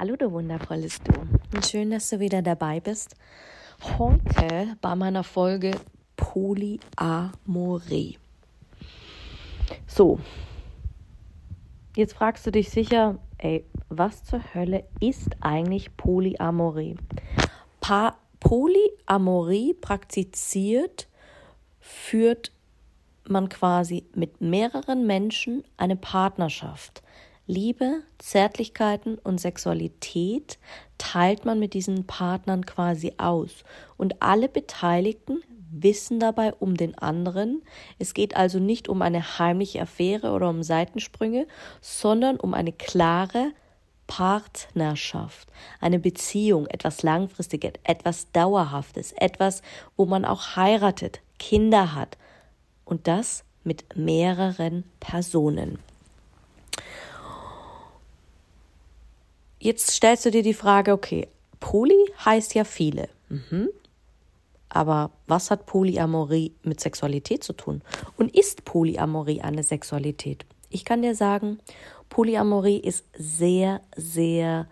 Hallo, du wundervolles Du. Und schön, dass du wieder dabei bist. Heute bei meiner Folge Polyamorie. So, jetzt fragst du dich sicher, ey, was zur Hölle ist eigentlich Polyamorie? Pa Polyamorie praktiziert, führt man quasi mit mehreren Menschen eine Partnerschaft. Liebe, Zärtlichkeiten und Sexualität teilt man mit diesen Partnern quasi aus. Und alle Beteiligten wissen dabei um den anderen. Es geht also nicht um eine heimliche Affäre oder um Seitensprünge, sondern um eine klare Partnerschaft, eine Beziehung, etwas Langfristiges, etwas Dauerhaftes, etwas, wo man auch heiratet, Kinder hat. Und das mit mehreren Personen. Jetzt stellst du dir die Frage, okay, Poly heißt ja viele. Mhm. Aber was hat Polyamorie mit Sexualität zu tun? Und ist Polyamorie eine Sexualität? Ich kann dir sagen, Polyamorie ist sehr, sehr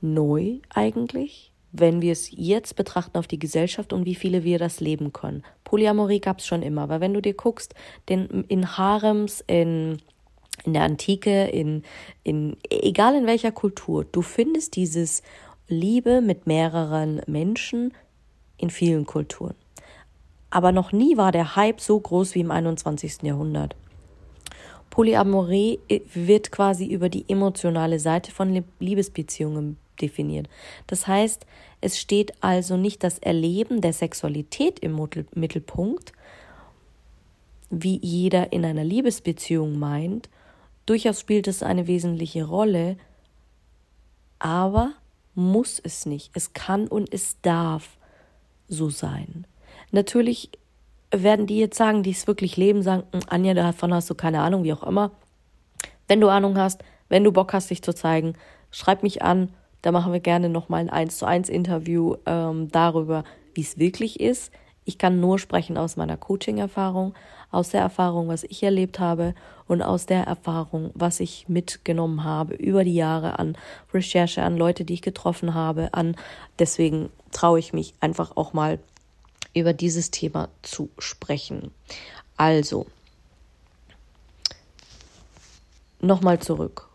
neu eigentlich, wenn wir es jetzt betrachten auf die Gesellschaft und wie viele wir das leben können. Polyamorie gab es schon immer, weil wenn du dir guckst, den, in Harems, in in der Antike, in, in, egal in welcher Kultur, du findest dieses Liebe mit mehreren Menschen in vielen Kulturen. Aber noch nie war der Hype so groß wie im 21. Jahrhundert. Polyamorie äh, wird quasi über die emotionale Seite von Liebesbeziehungen definiert. Das heißt, es steht also nicht das Erleben der Sexualität im Mittelpunkt, wie jeder in einer Liebesbeziehung meint, Durchaus spielt es eine wesentliche Rolle, aber muss es nicht. Es kann und es darf so sein. Natürlich werden die jetzt sagen, die es wirklich leben, sagen, hm, Anja, davon hast du keine Ahnung, wie auch immer. Wenn du Ahnung hast, wenn du Bock hast, dich zu zeigen, schreib mich an. Da machen wir gerne nochmal ein 1 zu 1 Interview ähm, darüber, wie es wirklich ist. Ich kann nur sprechen aus meiner Coaching-Erfahrung, aus der Erfahrung, was ich erlebt habe und aus der Erfahrung, was ich mitgenommen habe über die Jahre an Recherche, an Leute, die ich getroffen habe, an deswegen traue ich mich einfach auch mal über dieses Thema zu sprechen. Also, nochmal zurück.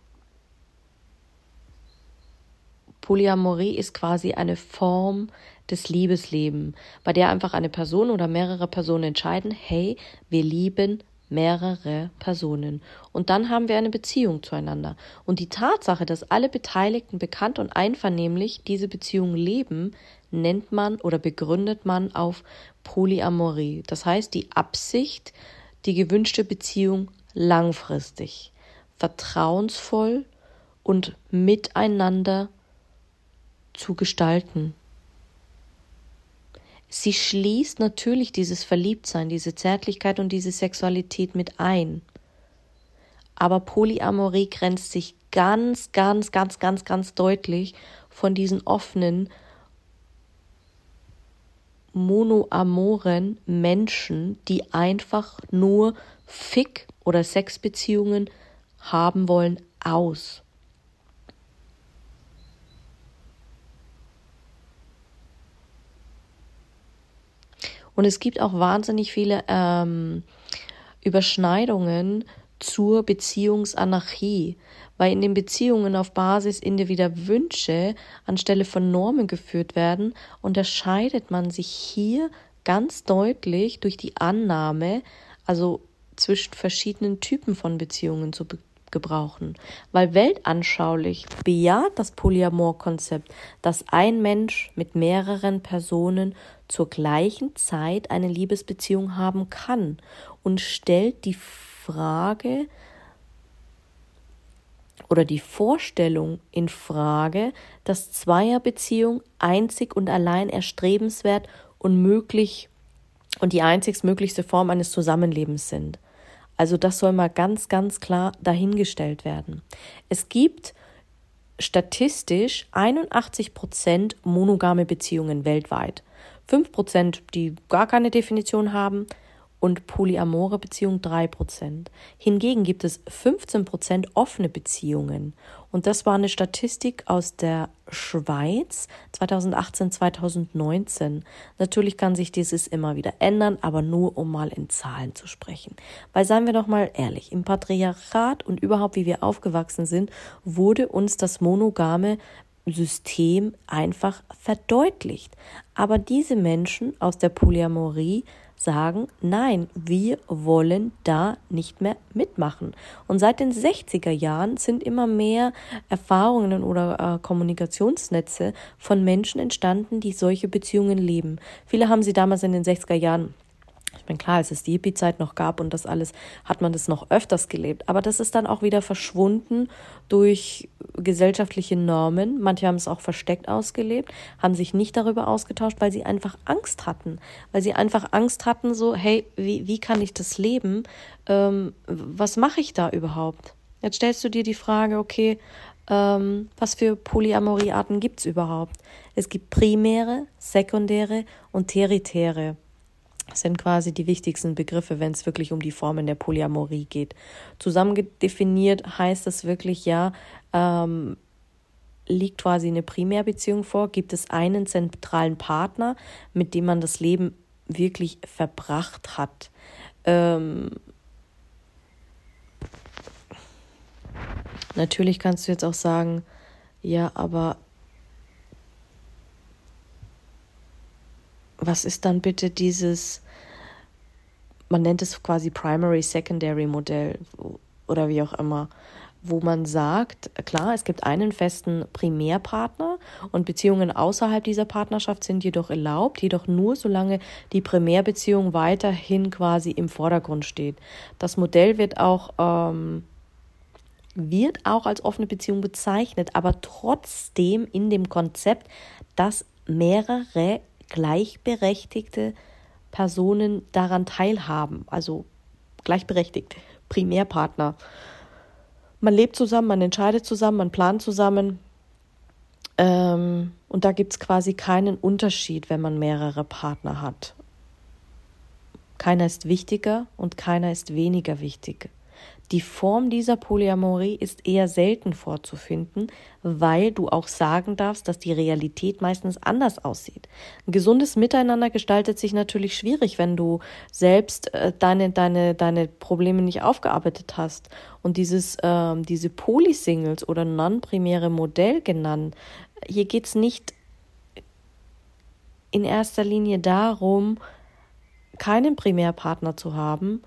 Polyamorie ist quasi eine Form des Liebeslebens, bei der einfach eine Person oder mehrere Personen entscheiden, hey, wir lieben mehrere Personen. Und dann haben wir eine Beziehung zueinander. Und die Tatsache, dass alle Beteiligten bekannt und einvernehmlich diese Beziehung leben, nennt man oder begründet man auf Polyamorie. Das heißt, die Absicht, die gewünschte Beziehung langfristig, vertrauensvoll und miteinander zu gestalten. Sie schließt natürlich dieses Verliebtsein, diese Zärtlichkeit und diese Sexualität mit ein. Aber Polyamorie grenzt sich ganz, ganz, ganz, ganz, ganz deutlich von diesen offenen, monoamoren Menschen, die einfach nur Fick- oder Sexbeziehungen haben wollen, aus. Und es gibt auch wahnsinnig viele ähm, Überschneidungen zur Beziehungsanarchie, weil in den Beziehungen auf Basis individueller Wünsche anstelle von Normen geführt werden, unterscheidet man sich hier ganz deutlich durch die Annahme, also zwischen verschiedenen Typen von Beziehungen zu gebrauchen, weil weltanschaulich bejaht das Polyamor-Konzept, dass ein Mensch mit mehreren Personen zur gleichen Zeit eine Liebesbeziehung haben kann und stellt die Frage oder die Vorstellung in Frage, dass Zweierbeziehung einzig und allein erstrebenswert und möglich und die einzigstmöglichste Form eines Zusammenlebens sind. Also das soll mal ganz, ganz klar dahingestellt werden. Es gibt statistisch 81 Prozent monogame Beziehungen weltweit. 5 Prozent, die gar keine Definition haben, und polyamore Beziehungen 3%. Hingegen gibt es 15% offene Beziehungen. Und das war eine Statistik aus der Schweiz 2018, 2019. Natürlich kann sich dieses immer wieder ändern, aber nur um mal in Zahlen zu sprechen. Weil seien wir doch mal ehrlich, im Patriarchat und überhaupt wie wir aufgewachsen sind, wurde uns das monogame System einfach verdeutlicht. Aber diese Menschen aus der Polyamorie sagen, nein, wir wollen da nicht mehr mitmachen. Und seit den 60er Jahren sind immer mehr Erfahrungen oder äh, Kommunikationsnetze von Menschen entstanden, die solche Beziehungen leben. Viele haben sie damals in den 60er Jahren ich meine, klar, als es die Hippie-Zeit noch gab und das alles, hat man das noch öfters gelebt. Aber das ist dann auch wieder verschwunden durch gesellschaftliche Normen. Manche haben es auch versteckt ausgelebt, haben sich nicht darüber ausgetauscht, weil sie einfach Angst hatten. Weil sie einfach Angst hatten, so, hey, wie, wie kann ich das leben? Ähm, was mache ich da überhaupt? Jetzt stellst du dir die Frage, okay, ähm, was für Polyamoriearten gibt es überhaupt? Es gibt primäre, sekundäre und tertiäre. Das sind quasi die wichtigsten Begriffe, wenn es wirklich um die Formen der Polyamorie geht. Zusammendefiniert heißt es wirklich ja, ähm, liegt quasi eine Primärbeziehung vor, gibt es einen zentralen Partner, mit dem man das Leben wirklich verbracht hat. Ähm, natürlich kannst du jetzt auch sagen, ja, aber was ist dann bitte dieses, man nennt es quasi Primary Secondary Modell oder wie auch immer, wo man sagt, klar, es gibt einen festen Primärpartner und Beziehungen außerhalb dieser Partnerschaft sind jedoch erlaubt, jedoch nur solange die Primärbeziehung weiterhin quasi im Vordergrund steht. Das Modell wird auch ähm, wird auch als offene Beziehung bezeichnet, aber trotzdem in dem Konzept, dass mehrere gleichberechtigte Personen daran teilhaben, also gleichberechtigt, Primärpartner. Man lebt zusammen, man entscheidet zusammen, man plant zusammen. Ähm, und da gibt es quasi keinen Unterschied, wenn man mehrere Partner hat. Keiner ist wichtiger und keiner ist weniger wichtig. Die Form dieser Polyamorie ist eher selten vorzufinden, weil du auch sagen darfst, dass die Realität meistens anders aussieht. Ein gesundes Miteinander gestaltet sich natürlich schwierig, wenn du selbst äh, deine, deine, deine Probleme nicht aufgearbeitet hast. Und dieses, äh, diese Polysingles oder non-primäre Modell genannt, hier geht es nicht in erster Linie darum, keinen Primärpartner zu haben,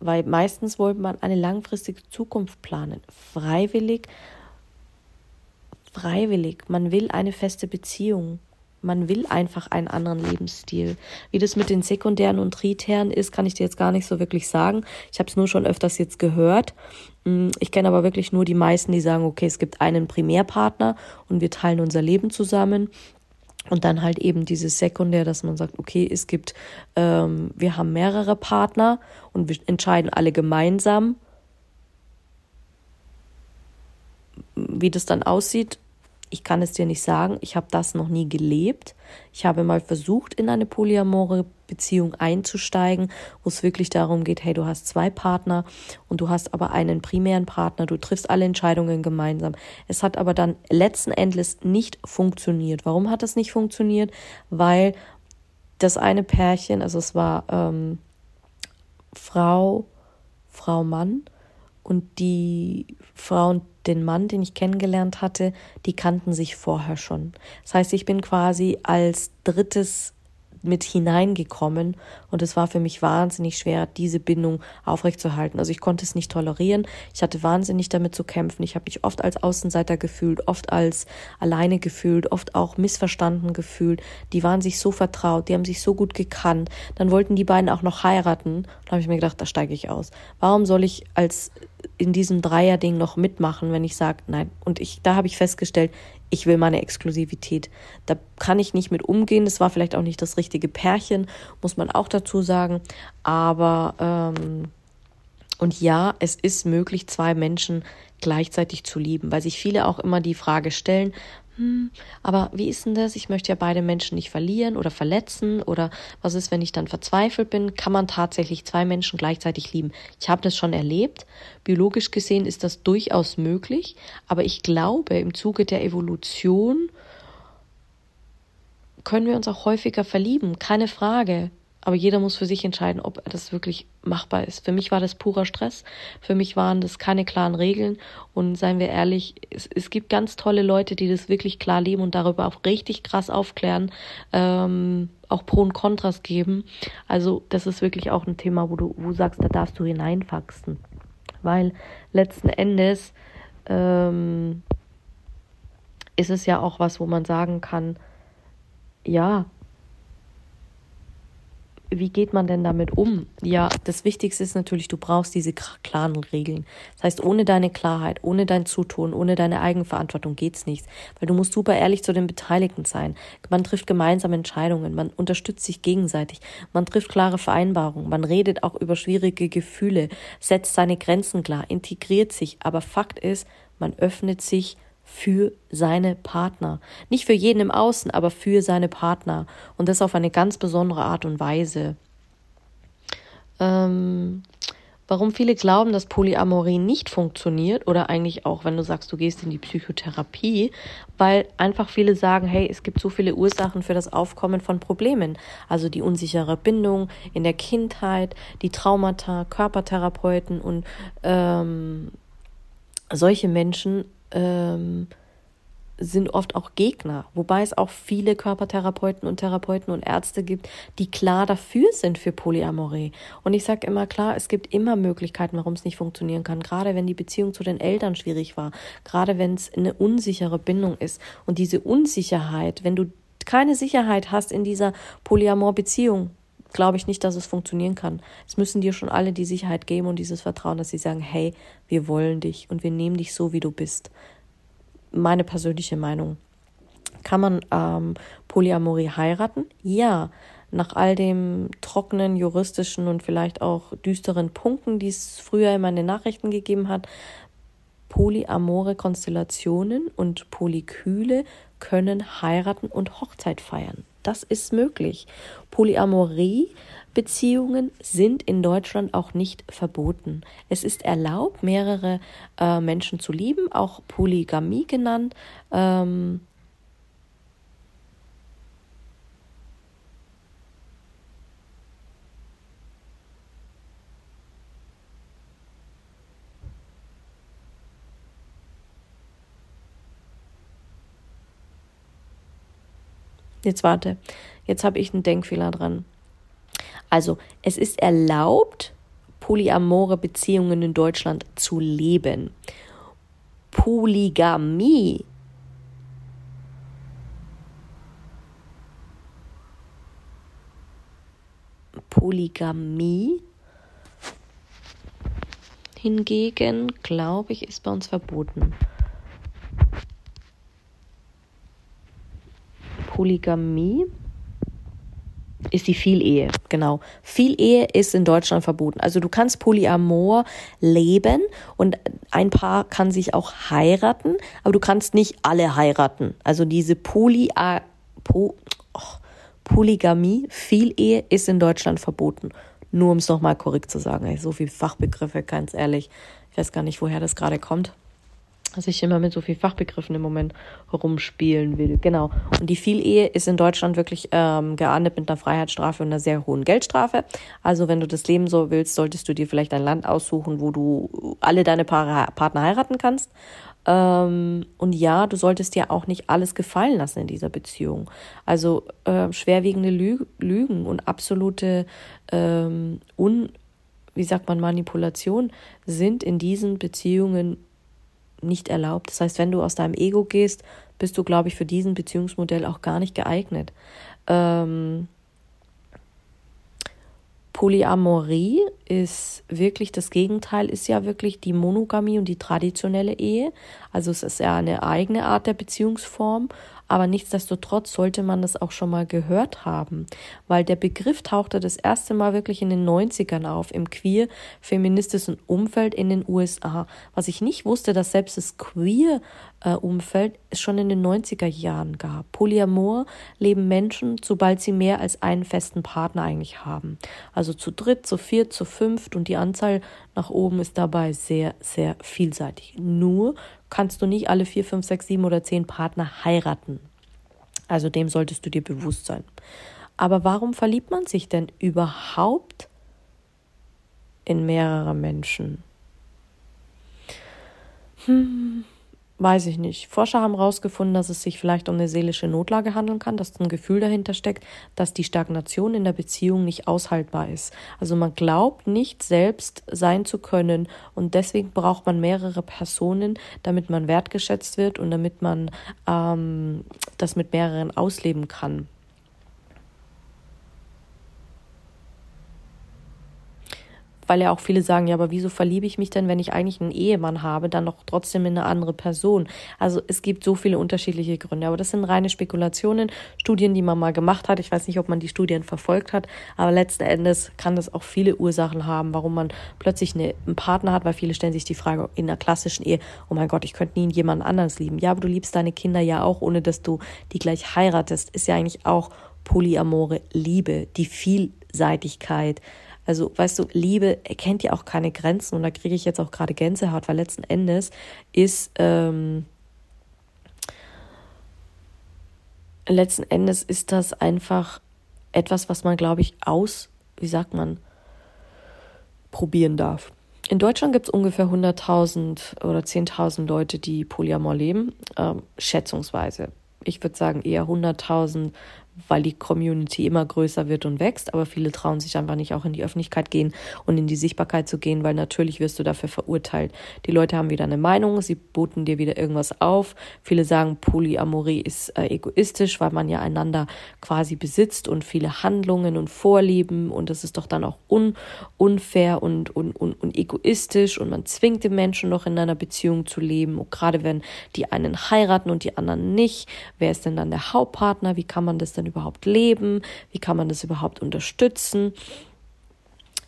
weil meistens wollte man eine langfristige Zukunft planen. Freiwillig, freiwillig. Man will eine feste Beziehung. Man will einfach einen anderen Lebensstil. Wie das mit den sekundären und tritären ist, kann ich dir jetzt gar nicht so wirklich sagen. Ich habe es nur schon öfters jetzt gehört. Mm, ich kenne aber wirklich nur die meisten, die sagen, okay, es gibt einen Primärpartner und wir teilen unser Leben zusammen. Und dann halt eben dieses Sekundär, dass man sagt, okay, es gibt, ähm, wir haben mehrere Partner und wir entscheiden alle gemeinsam, wie das dann aussieht. Ich kann es dir nicht sagen. Ich habe das noch nie gelebt. Ich habe mal versucht, in eine polyamore Beziehung einzusteigen, wo es wirklich darum geht, hey, du hast zwei Partner und du hast aber einen primären Partner, du triffst alle Entscheidungen gemeinsam. Es hat aber dann letzten Endes nicht funktioniert. Warum hat es nicht funktioniert? Weil das eine Pärchen, also es war ähm, Frau, Frau, Mann und die Frau und den Mann, den ich kennengelernt hatte, die kannten sich vorher schon. Das heißt, ich bin quasi als drittes mit hineingekommen und es war für mich wahnsinnig schwer, diese Bindung aufrechtzuerhalten. Also ich konnte es nicht tolerieren. Ich hatte wahnsinnig damit zu kämpfen. Ich habe mich oft als Außenseiter gefühlt, oft als alleine gefühlt, oft auch missverstanden gefühlt. Die waren sich so vertraut, die haben sich so gut gekannt. Dann wollten die beiden auch noch heiraten. Da habe ich mir gedacht, da steige ich aus. Warum soll ich als in diesem Dreier-Ding noch mitmachen, wenn ich sage, nein. Und ich, da habe ich festgestellt, ich will meine Exklusivität. Da kann ich nicht mit umgehen. Das war vielleicht auch nicht das richtige Pärchen, muss man auch dazu sagen. Aber ähm, und ja, es ist möglich, zwei Menschen gleichzeitig zu lieben, weil sich viele auch immer die Frage stellen, hm, aber wie ist denn das? Ich möchte ja beide Menschen nicht verlieren oder verletzen oder was ist, wenn ich dann verzweifelt bin? Kann man tatsächlich zwei Menschen gleichzeitig lieben? Ich habe das schon erlebt. Biologisch gesehen ist das durchaus möglich, aber ich glaube, im Zuge der Evolution können wir uns auch häufiger verlieben, keine Frage. Aber jeder muss für sich entscheiden, ob das wirklich machbar ist. Für mich war das purer Stress. Für mich waren das keine klaren Regeln. Und seien wir ehrlich, es, es gibt ganz tolle Leute, die das wirklich klar leben und darüber auch richtig krass aufklären, ähm, auch Pro und Kontras geben. Also das ist wirklich auch ein Thema, wo du, wo sagst, da darfst du hineinwachsen. Weil letzten Endes ähm, ist es ja auch was, wo man sagen kann, ja, wie geht man denn damit um? Ja, das Wichtigste ist natürlich, du brauchst diese klaren Regeln. Das heißt, ohne deine Klarheit, ohne dein Zutun, ohne deine Eigenverantwortung geht's nichts. Weil du musst super ehrlich zu den Beteiligten sein. Man trifft gemeinsame Entscheidungen, man unterstützt sich gegenseitig, man trifft klare Vereinbarungen, man redet auch über schwierige Gefühle, setzt seine Grenzen klar, integriert sich. Aber Fakt ist, man öffnet sich für seine Partner. Nicht für jeden im Außen, aber für seine Partner. Und das auf eine ganz besondere Art und Weise. Ähm, warum viele glauben, dass Polyamorie nicht funktioniert oder eigentlich auch, wenn du sagst, du gehst in die Psychotherapie, weil einfach viele sagen, hey, es gibt so viele Ursachen für das Aufkommen von Problemen. Also die unsichere Bindung in der Kindheit, die Traumata, Körpertherapeuten und ähm, solche Menschen ähm, sind oft auch Gegner, wobei es auch viele Körpertherapeuten und Therapeuten und Ärzte gibt, die klar dafür sind für Polyamorie. Und ich sage immer klar, es gibt immer Möglichkeiten, warum es nicht funktionieren kann, gerade wenn die Beziehung zu den Eltern schwierig war, gerade wenn es eine unsichere Bindung ist. Und diese Unsicherheit, wenn du keine Sicherheit hast in dieser Polyamor-Beziehung, glaube ich nicht, dass es funktionieren kann. Es müssen dir schon alle die Sicherheit geben und dieses Vertrauen, dass sie sagen, hey, wir wollen dich und wir nehmen dich so, wie du bist. Meine persönliche Meinung. Kann man ähm, Polyamorie heiraten? Ja. Nach all dem trockenen, juristischen und vielleicht auch düsteren Punkten, die es früher immer in den Nachrichten gegeben hat, polyamore Konstellationen und Polykyle können heiraten und Hochzeit feiern. Das ist möglich. Polyamorie Beziehungen sind in Deutschland auch nicht verboten. Es ist erlaubt, mehrere äh, Menschen zu lieben, auch Polygamie genannt. Ähm, Jetzt warte, jetzt habe ich einen Denkfehler dran. Also, es ist erlaubt, polyamore Beziehungen in Deutschland zu leben. Polygamie Polygamie hingegen, glaube ich, ist bei uns verboten. Polygamie ist die Vielehe, genau. Vielehe ist in Deutschland verboten. Also du kannst Polyamor leben und ein Paar kann sich auch heiraten, aber du kannst nicht alle heiraten. Also diese Poly po oh, Polygamie, Vielehe ist in Deutschland verboten. Nur um es nochmal korrekt zu sagen. So viele Fachbegriffe, ganz ehrlich. Ich weiß gar nicht, woher das gerade kommt dass ich immer mit so viel Fachbegriffen im Moment rumspielen will. Genau. Und die Vielehe ist in Deutschland wirklich ähm, geahndet mit einer Freiheitsstrafe und einer sehr hohen Geldstrafe. Also wenn du das Leben so willst, solltest du dir vielleicht ein Land aussuchen, wo du alle deine Paare, Partner heiraten kannst. Ähm, und ja, du solltest dir auch nicht alles gefallen lassen in dieser Beziehung. Also äh, schwerwiegende Lü Lügen und absolute ähm, un wie sagt man, Manipulation sind in diesen Beziehungen nicht erlaubt. Das heißt, wenn du aus deinem Ego gehst, bist du, glaube ich, für diesen Beziehungsmodell auch gar nicht geeignet. Ähm, Polyamorie ist wirklich das Gegenteil, ist ja wirklich die Monogamie und die traditionelle Ehe. Also es ist ja eine eigene Art der Beziehungsform, aber nichtsdestotrotz sollte man das auch schon mal gehört haben, weil der Begriff tauchte das erste Mal wirklich in den 90ern auf, im queer-feministischen Umfeld in den USA. Was ich nicht wusste, dass selbst das queer-Umfeld es schon in den 90er Jahren gab. Polyamor leben Menschen, sobald sie mehr als einen festen Partner eigentlich haben. Also zu dritt, zu viert, zu fünft und die Anzahl nach oben ist dabei sehr, sehr vielseitig. Nur kannst du nicht alle vier, fünf, sechs, sieben oder zehn Partner heiraten. Also dem solltest du dir bewusst sein. Aber warum verliebt man sich denn überhaupt in mehrere Menschen? Hm, Weiß ich nicht. Forscher haben herausgefunden, dass es sich vielleicht um eine seelische Notlage handeln kann, dass ein Gefühl dahinter steckt, dass die Stagnation in der Beziehung nicht aushaltbar ist. Also man glaubt nicht selbst sein zu können und deswegen braucht man mehrere Personen, damit man wertgeschätzt wird und damit man ähm, das mit mehreren ausleben kann. Weil ja auch viele sagen, ja, aber wieso verliebe ich mich denn, wenn ich eigentlich einen Ehemann habe, dann noch trotzdem in eine andere Person? Also es gibt so viele unterschiedliche Gründe, aber das sind reine Spekulationen, Studien, die man mal gemacht hat. Ich weiß nicht, ob man die Studien verfolgt hat, aber letzten Endes kann das auch viele Ursachen haben, warum man plötzlich eine, einen Partner hat, weil viele stellen sich die Frage in einer klassischen Ehe, oh mein Gott, ich könnte nie jemand anderes lieben. Ja, aber du liebst deine Kinder ja auch, ohne dass du die gleich heiratest. Ist ja eigentlich auch polyamore Liebe, die Vielseitigkeit. Also, weißt du, Liebe erkennt ja auch keine Grenzen und da kriege ich jetzt auch gerade Gänsehaut, weil letzten Endes ist, ähm, letzten Endes ist das einfach etwas, was man, glaube ich, aus, wie sagt man, probieren darf. In Deutschland gibt es ungefähr 100.000 oder 10.000 Leute, die Polyamor leben, ähm, schätzungsweise. Ich würde sagen eher 100.000, weil die Community immer größer wird und wächst, aber viele trauen sich einfach nicht auch in die Öffentlichkeit gehen und in die Sichtbarkeit zu gehen, weil natürlich wirst du dafür verurteilt. Die Leute haben wieder eine Meinung, sie boten dir wieder irgendwas auf. Viele sagen, Polyamorie ist äh, egoistisch, weil man ja einander quasi besitzt und viele Handlungen und Vorlieben und das ist doch dann auch un unfair und, und, und, und egoistisch und man zwingt den Menschen noch in einer Beziehung zu leben. Und gerade wenn die einen heiraten und die anderen nicht, wer ist denn dann der Hauptpartner? Wie kann man das denn überhaupt leben? Wie kann man das überhaupt unterstützen?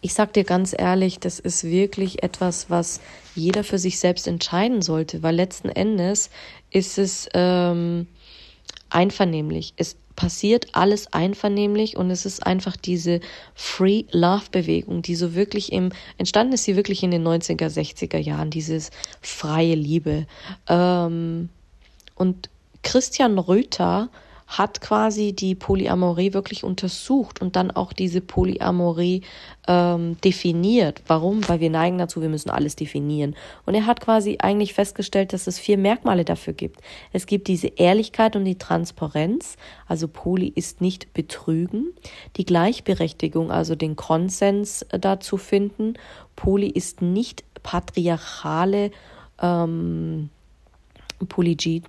Ich sag dir ganz ehrlich, das ist wirklich etwas, was jeder für sich selbst entscheiden sollte, weil letzten Endes ist es ähm, einvernehmlich. Es passiert alles einvernehmlich und es ist einfach diese Free Love Bewegung, die so wirklich im, entstanden ist sie wirklich in den 90er, 60er Jahren, dieses freie Liebe. Ähm, und Christian Röther hat quasi die Polyamorie wirklich untersucht und dann auch diese Polyamorie ähm, definiert. Warum? Weil wir neigen dazu, wir müssen alles definieren. Und er hat quasi eigentlich festgestellt, dass es vier Merkmale dafür gibt. Es gibt diese Ehrlichkeit und die Transparenz, also Poly ist nicht betrügen, die Gleichberechtigung, also den Konsens äh, dazu finden. Poly ist nicht patriarchale ähm, Polygie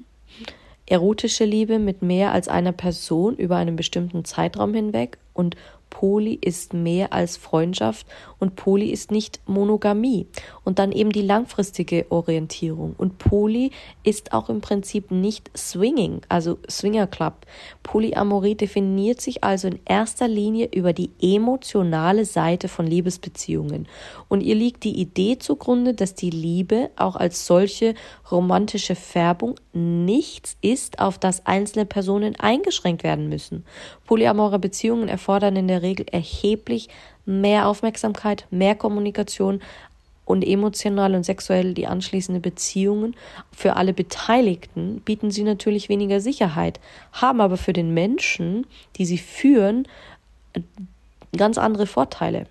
erotische Liebe mit mehr als einer Person über einen bestimmten Zeitraum hinweg und Poly ist mehr als Freundschaft und Poly ist nicht Monogamie. Und dann eben die langfristige Orientierung. Und Poly ist auch im Prinzip nicht Swinging, also Swinger Club. Polyamorie definiert sich also in erster Linie über die emotionale Seite von Liebesbeziehungen. Und ihr liegt die Idee zugrunde, dass die Liebe auch als solche romantische Färbung nichts ist, auf das einzelne Personen eingeschränkt werden müssen. Polyamore Beziehungen erfordern in der Regel erheblich mehr Aufmerksamkeit, mehr Kommunikation und emotional und sexuell die anschließende Beziehungen für alle Beteiligten bieten sie natürlich weniger Sicherheit, haben aber für den Menschen, die sie führen, ganz andere Vorteile.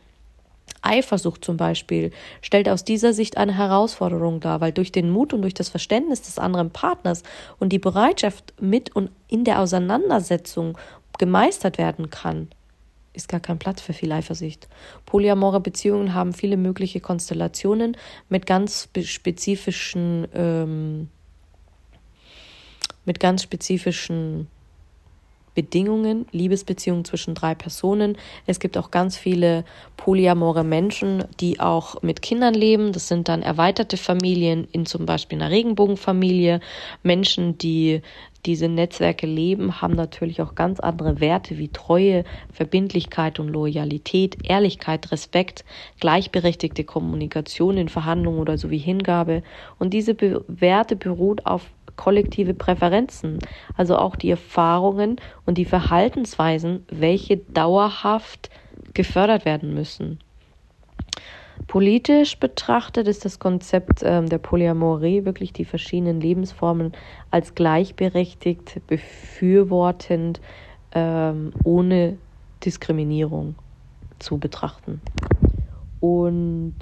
Eifersucht zum Beispiel stellt aus dieser Sicht eine Herausforderung dar, weil durch den Mut und durch das Verständnis des anderen Partners und die Bereitschaft mit und in der Auseinandersetzung gemeistert werden kann, ist gar kein Platz für viel Eifersucht. Polyamore Beziehungen haben viele mögliche Konstellationen mit ganz spezifischen, ähm, mit ganz spezifischen Bedingungen, Liebesbeziehungen zwischen drei Personen. Es gibt auch ganz viele polyamore Menschen, die auch mit Kindern leben. Das sind dann erweiterte Familien in zum Beispiel einer Regenbogenfamilie. Menschen, die diese Netzwerke leben, haben natürlich auch ganz andere Werte wie Treue, Verbindlichkeit und Loyalität, Ehrlichkeit, Respekt, gleichberechtigte Kommunikation in Verhandlungen oder sowie Hingabe. Und diese Be Werte beruht auf kollektive Präferenzen, also auch die Erfahrungen und die Verhaltensweisen, welche dauerhaft gefördert werden müssen. Politisch betrachtet ist das Konzept ähm, der Polyamorie wirklich die verschiedenen Lebensformen als gleichberechtigt, befürwortend, ähm, ohne Diskriminierung zu betrachten. Und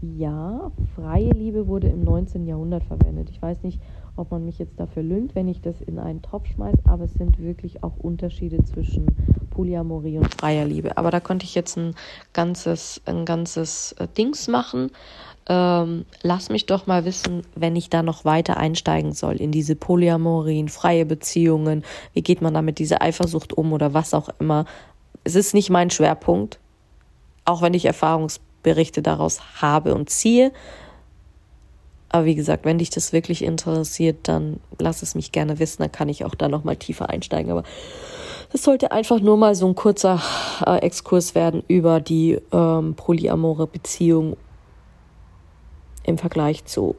ja, freie Liebe wurde im 19. Jahrhundert verwendet. Ich weiß nicht, ob man mich jetzt dafür lügt, wenn ich das in einen Topf schmeiße, aber es sind wirklich auch Unterschiede zwischen Polyamorie und freier Liebe. Aber da könnte ich jetzt ein ganzes, ein ganzes äh, Dings machen. Ähm, lass mich doch mal wissen, wenn ich da noch weiter einsteigen soll in diese Polyamorien, freie Beziehungen. Wie geht man da mit dieser Eifersucht um oder was auch immer? Es ist nicht mein Schwerpunkt, auch wenn ich Erfahrungsberichte daraus habe und ziehe. Aber wie gesagt, wenn dich das wirklich interessiert, dann lass es mich gerne wissen, dann kann ich auch da nochmal tiefer einsteigen. Aber es sollte einfach nur mal so ein kurzer äh, Exkurs werden über die ähm, polyamore Beziehung im Vergleich zu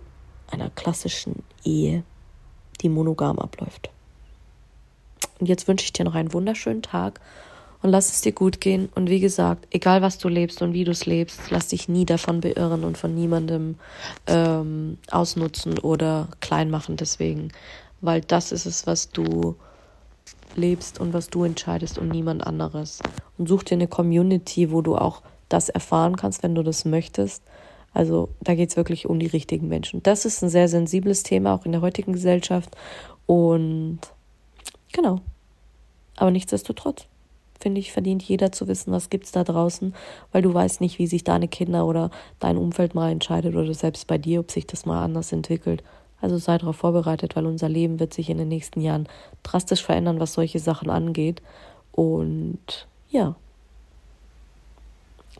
einer klassischen Ehe, die monogam abläuft. Und jetzt wünsche ich dir noch einen wunderschönen Tag und lass es dir gut gehen. Und wie gesagt, egal was du lebst und wie du es lebst, lass dich nie davon beirren und von niemandem ähm, ausnutzen oder klein machen deswegen. Weil das ist es, was du lebst und was du entscheidest und niemand anderes. Und such dir eine Community, wo du auch das erfahren kannst, wenn du das möchtest. Also da geht es wirklich um die richtigen Menschen. Das ist ein sehr sensibles Thema, auch in der heutigen Gesellschaft. Und genau. Aber nichtsdestotrotz, finde ich, verdient jeder zu wissen, was gibt es da draußen, weil du weißt nicht, wie sich deine Kinder oder dein Umfeld mal entscheidet oder selbst bei dir, ob sich das mal anders entwickelt. Also sei darauf vorbereitet, weil unser Leben wird sich in den nächsten Jahren drastisch verändern, was solche Sachen angeht. Und ja.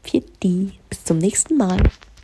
Für die. Bis zum nächsten Mal.